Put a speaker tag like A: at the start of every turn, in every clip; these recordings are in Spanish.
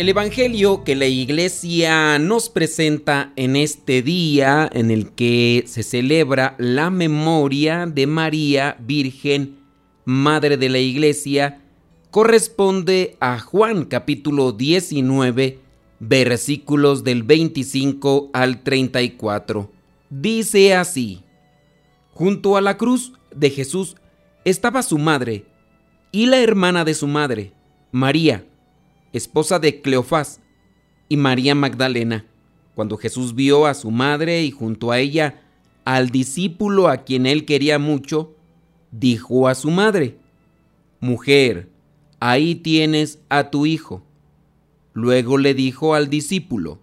A: El Evangelio que la iglesia nos presenta en este día en el que se celebra la memoria de María Virgen, Madre de la Iglesia, corresponde a Juan capítulo 19, versículos del 25 al 34. Dice así, junto a la cruz de Jesús estaba su madre y la hermana de su madre, María esposa de Cleofás, y María Magdalena. Cuando Jesús vio a su madre y junto a ella al discípulo a quien él quería mucho, dijo a su madre, Mujer, ahí tienes a tu hijo. Luego le dijo al discípulo,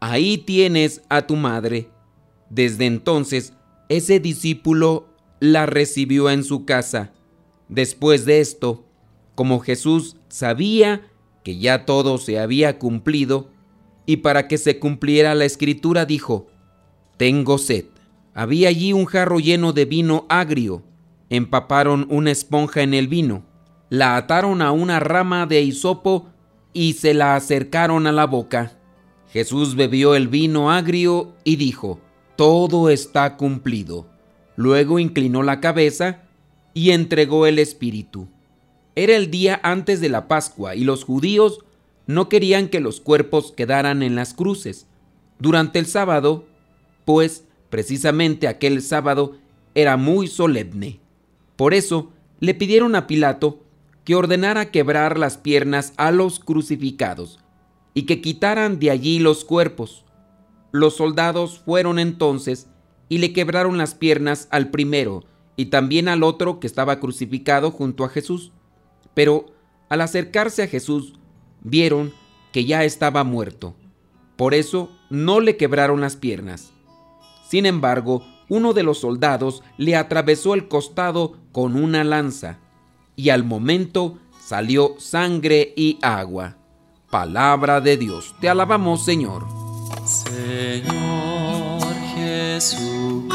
A: Ahí tienes a tu madre. Desde entonces, ese discípulo la recibió en su casa. Después de esto, como Jesús sabía que ya todo se había cumplido, y para que se cumpliera la escritura dijo, Tengo sed. Había allí un jarro lleno de vino agrio. Empaparon una esponja en el vino, la ataron a una rama de hisopo y se la acercaron a la boca. Jesús bebió el vino agrio y dijo, Todo está cumplido. Luego inclinó la cabeza y entregó el espíritu. Era el día antes de la Pascua y los judíos no querían que los cuerpos quedaran en las cruces. Durante el sábado, pues precisamente aquel sábado era muy solemne. Por eso le pidieron a Pilato que ordenara quebrar las piernas a los crucificados y que quitaran de allí los cuerpos. Los soldados fueron entonces y le quebraron las piernas al primero y también al otro que estaba crucificado junto a Jesús pero al acercarse a Jesús vieron que ya estaba muerto. Por eso no le quebraron las piernas. Sin embargo, uno de los soldados le atravesó el costado con una lanza, y al momento salió sangre y agua. Palabra de Dios, te alabamos Señor.
B: Señor Jesucristo,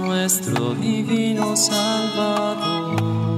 B: nuestro divino Salvador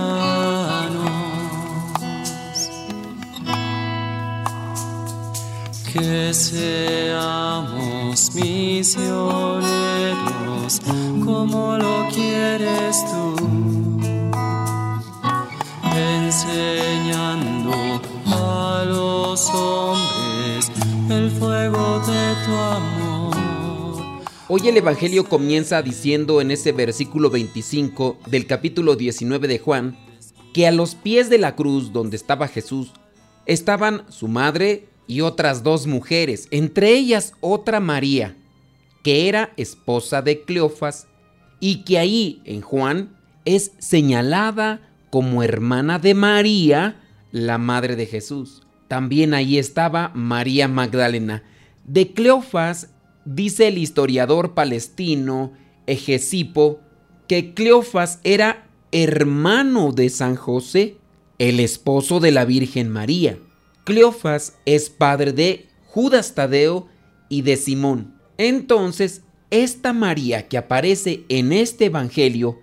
B: Seamos misioneros como lo quieres tú, enseñando a los hombres el fuego de tu amor.
A: Hoy el Evangelio comienza diciendo en ese versículo 25 del capítulo 19 de Juan, que a los pies de la cruz donde estaba Jesús estaban su madre, y otras dos mujeres, entre ellas otra María, que era esposa de Cleofas y que ahí en Juan es señalada como hermana de María, la madre de Jesús. También ahí estaba María Magdalena. De Cleofas dice el historiador palestino Egesipo que Cleofas era hermano de San José, el esposo de la Virgen María. Cleofas es padre de Judas Tadeo y de Simón. Entonces, esta María que aparece en este Evangelio,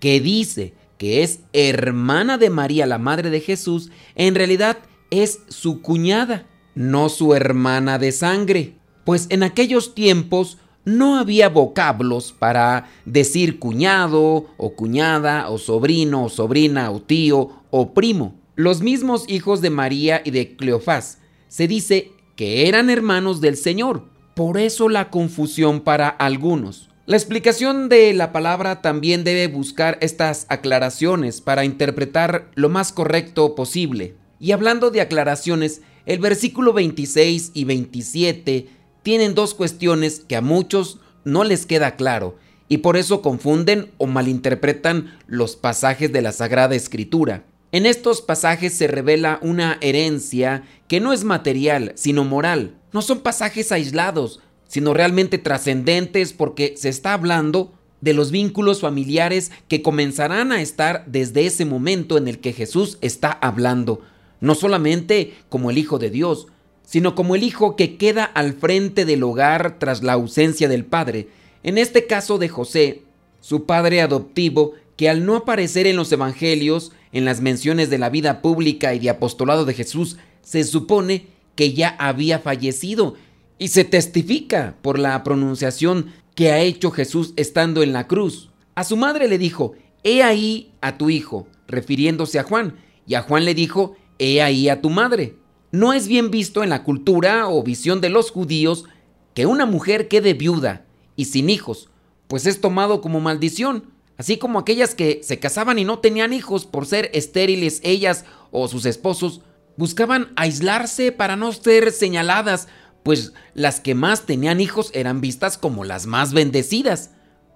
A: que dice que es hermana de María, la madre de Jesús, en realidad es su cuñada, no su hermana de sangre, pues en aquellos tiempos no había vocablos para decir cuñado o cuñada o sobrino o sobrina o tío o primo los mismos hijos de María y de Cleofás. Se dice que eran hermanos del Señor, por eso la confusión para algunos. La explicación de la palabra también debe buscar estas aclaraciones para interpretar lo más correcto posible. Y hablando de aclaraciones, el versículo 26 y 27 tienen dos cuestiones que a muchos no les queda claro y por eso confunden o malinterpretan los pasajes de la Sagrada Escritura. En estos pasajes se revela una herencia que no es material, sino moral. No son pasajes aislados, sino realmente trascendentes porque se está hablando de los vínculos familiares que comenzarán a estar desde ese momento en el que Jesús está hablando, no solamente como el Hijo de Dios, sino como el Hijo que queda al frente del hogar tras la ausencia del Padre. En este caso de José, su padre adoptivo, que al no aparecer en los Evangelios, en las menciones de la vida pública y de apostolado de Jesús, se supone que ya había fallecido y se testifica por la pronunciación que ha hecho Jesús estando en la cruz. A su madre le dijo, He ahí a tu hijo, refiriéndose a Juan, y a Juan le dijo, He ahí a tu madre. No es bien visto en la cultura o visión de los judíos que una mujer quede viuda y sin hijos, pues es tomado como maldición, así como aquellas que se casaban y no tenían hijos por ser estériles ellas o sus esposos, buscaban aislarse para no ser señaladas, pues las que más tenían hijos eran vistas como las más bendecidas.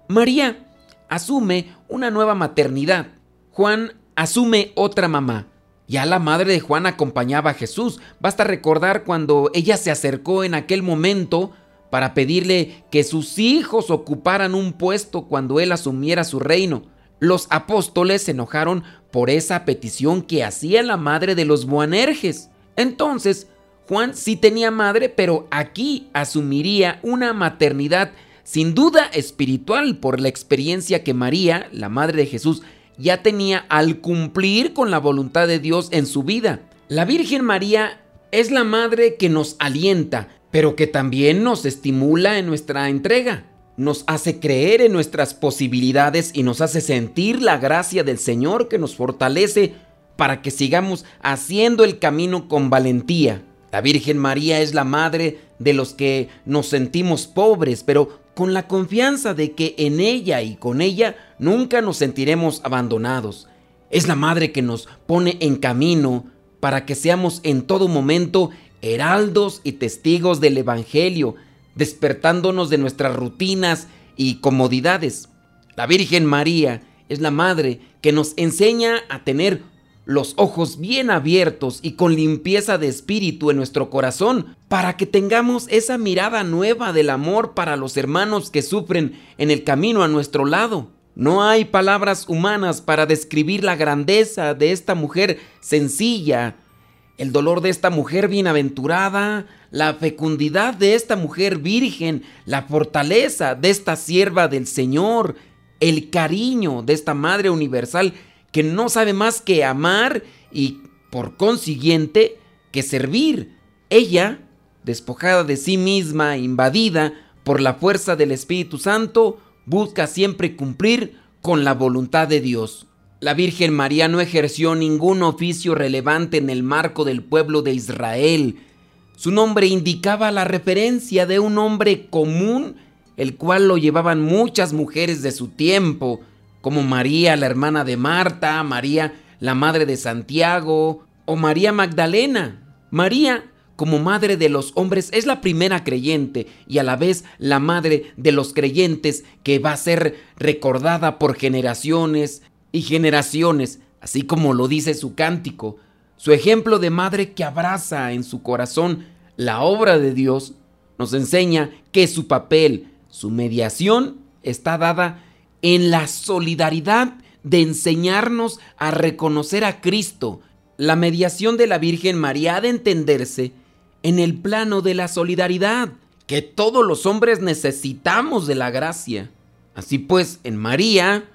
A: María asume una nueva maternidad. Juan asume otra mamá. Ya la madre de Juan acompañaba a Jesús. Basta recordar cuando ella se acercó en aquel momento para pedirle que sus hijos ocuparan un puesto cuando él asumiera su reino. Los apóstoles se enojaron por esa petición que hacía la madre de los Boanerges. Entonces, Juan sí tenía madre, pero aquí asumiría una maternidad sin duda espiritual por la experiencia que María, la madre de Jesús, ya tenía al cumplir con la voluntad de Dios en su vida. La Virgen María es la madre que nos alienta, pero que también nos estimula en nuestra entrega nos hace creer en nuestras posibilidades y nos hace sentir la gracia del Señor que nos fortalece para que sigamos haciendo el camino con valentía. La Virgen María es la madre de los que nos sentimos pobres, pero con la confianza de que en ella y con ella nunca nos sentiremos abandonados. Es la madre que nos pone en camino para que seamos en todo momento heraldos y testigos del Evangelio, despertándonos de nuestras rutinas y comodidades. La Virgen María es la madre que nos enseña a tener los ojos bien abiertos y con limpieza de espíritu en nuestro corazón para que tengamos esa mirada nueva del amor para los hermanos que sufren en el camino a nuestro lado. No hay palabras humanas para describir la grandeza de esta mujer sencilla, el dolor de esta mujer bienaventurada, la fecundidad de esta mujer virgen, la fortaleza de esta sierva del Señor, el cariño de esta Madre Universal que no sabe más que amar y por consiguiente que servir. Ella, despojada de sí misma, invadida por la fuerza del Espíritu Santo, busca siempre cumplir con la voluntad de Dios. La Virgen María no ejerció ningún oficio relevante en el marco del pueblo de Israel. Su nombre indicaba la referencia de un hombre común, el cual lo llevaban muchas mujeres de su tiempo, como María, la hermana de Marta, María, la madre de Santiago, o María Magdalena. María, como madre de los hombres, es la primera creyente y a la vez la madre de los creyentes que va a ser recordada por generaciones y generaciones, así como lo dice su cántico, su ejemplo de madre que abraza en su corazón la obra de Dios, nos enseña que su papel, su mediación, está dada en la solidaridad de enseñarnos a reconocer a Cristo. La mediación de la Virgen María ha de entenderse en el plano de la solidaridad, que todos los hombres necesitamos de la gracia. Así pues, en María,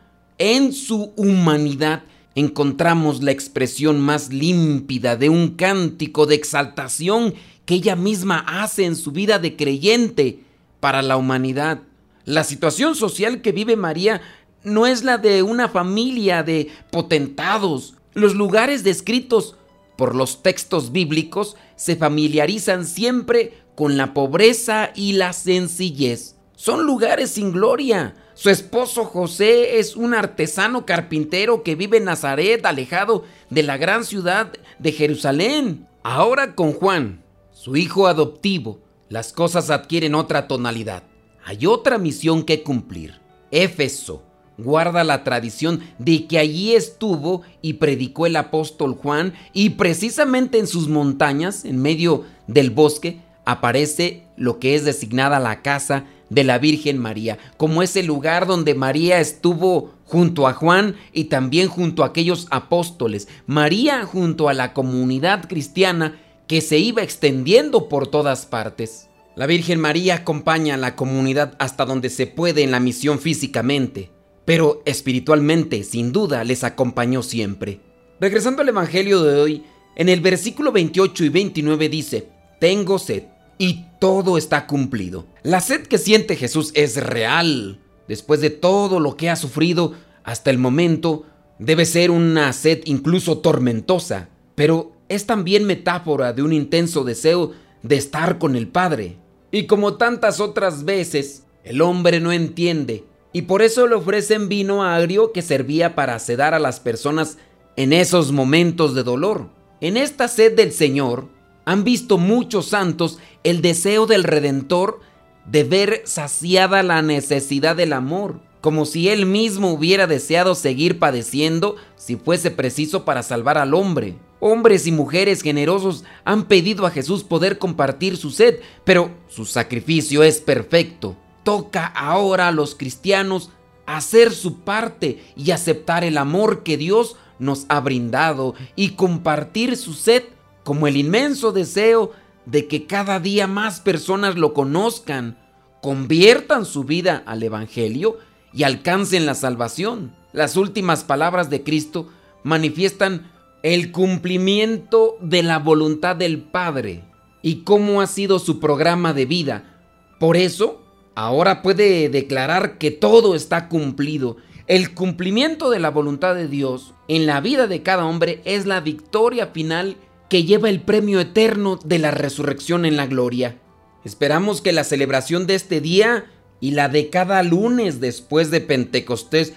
A: en su humanidad encontramos la expresión más límpida de un cántico de exaltación que ella misma hace en su vida de creyente para la humanidad. La situación social que vive María no es la de una familia de potentados. Los lugares descritos por los textos bíblicos se familiarizan siempre con la pobreza y la sencillez. son lugares sin gloria. Su esposo José es un artesano carpintero que vive en Nazaret, alejado de la gran ciudad de Jerusalén. Ahora con Juan, su hijo adoptivo, las cosas adquieren otra tonalidad. Hay otra misión que cumplir. Éfeso guarda la tradición de que allí estuvo y predicó el apóstol Juan y precisamente en sus montañas, en medio del bosque, aparece lo que es designada la casa de la Virgen María, como ese lugar donde María estuvo junto a Juan y también junto a aquellos apóstoles, María junto a la comunidad cristiana que se iba extendiendo por todas partes. La Virgen María acompaña a la comunidad hasta donde se puede en la misión físicamente, pero espiritualmente, sin duda, les acompañó siempre. Regresando al Evangelio de hoy, en el versículo 28 y 29 dice, Tengo sed y todo está cumplido. La sed que siente Jesús es real. Después de todo lo que ha sufrido hasta el momento, debe ser una sed incluso tormentosa, pero es también metáfora de un intenso deseo de estar con el Padre. Y como tantas otras veces, el hombre no entiende, y por eso le ofrecen vino agrio que servía para sedar a las personas en esos momentos de dolor. En esta sed del Señor, han visto muchos santos el deseo del Redentor de ver saciada la necesidad del amor, como si él mismo hubiera deseado seguir padeciendo si fuese preciso para salvar al hombre. Hombres y mujeres generosos han pedido a Jesús poder compartir su sed, pero su sacrificio es perfecto. Toca ahora a los cristianos hacer su parte y aceptar el amor que Dios nos ha brindado y compartir su sed como el inmenso deseo de que cada día más personas lo conozcan, conviertan su vida al Evangelio y alcancen la salvación. Las últimas palabras de Cristo manifiestan el cumplimiento de la voluntad del Padre y cómo ha sido su programa de vida. Por eso, ahora puede declarar que todo está cumplido. El cumplimiento de la voluntad de Dios en la vida de cada hombre es la victoria final que lleva el premio eterno de la resurrección en la gloria. Esperamos que la celebración de este día y la de cada lunes después de Pentecostés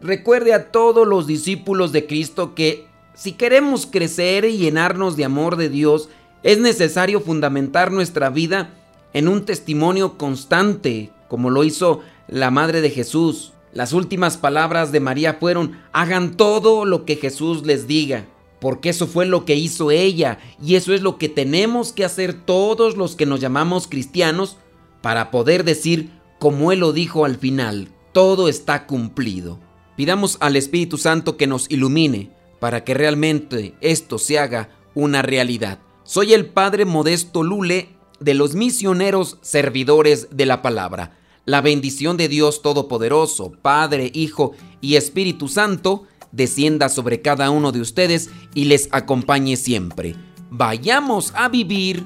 A: recuerde a todos los discípulos de Cristo que si queremos crecer y llenarnos de amor de Dios, es necesario fundamentar nuestra vida en un testimonio constante, como lo hizo la Madre de Jesús. Las últimas palabras de María fueron, hagan todo lo que Jesús les diga porque eso fue lo que hizo ella y eso es lo que tenemos que hacer todos los que nos llamamos cristianos para poder decir, como Él lo dijo al final, todo está cumplido. Pidamos al Espíritu Santo que nos ilumine para que realmente esto se haga una realidad. Soy el Padre Modesto Lule de los misioneros servidores de la palabra. La bendición de Dios Todopoderoso, Padre, Hijo y Espíritu Santo, descienda sobre cada uno de ustedes y les acompañe siempre. Vayamos a vivir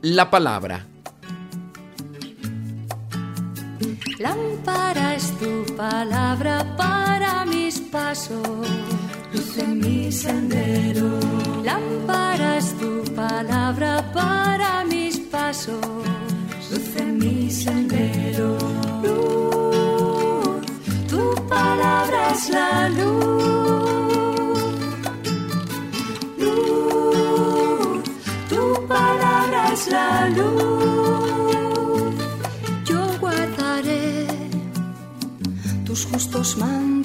A: la palabra.
C: Lámpara es tu palabra para mis pasos, luz en mi sendero. Lámpara es tu palabra para mis pasos, luz en mi sendero. estos mantos.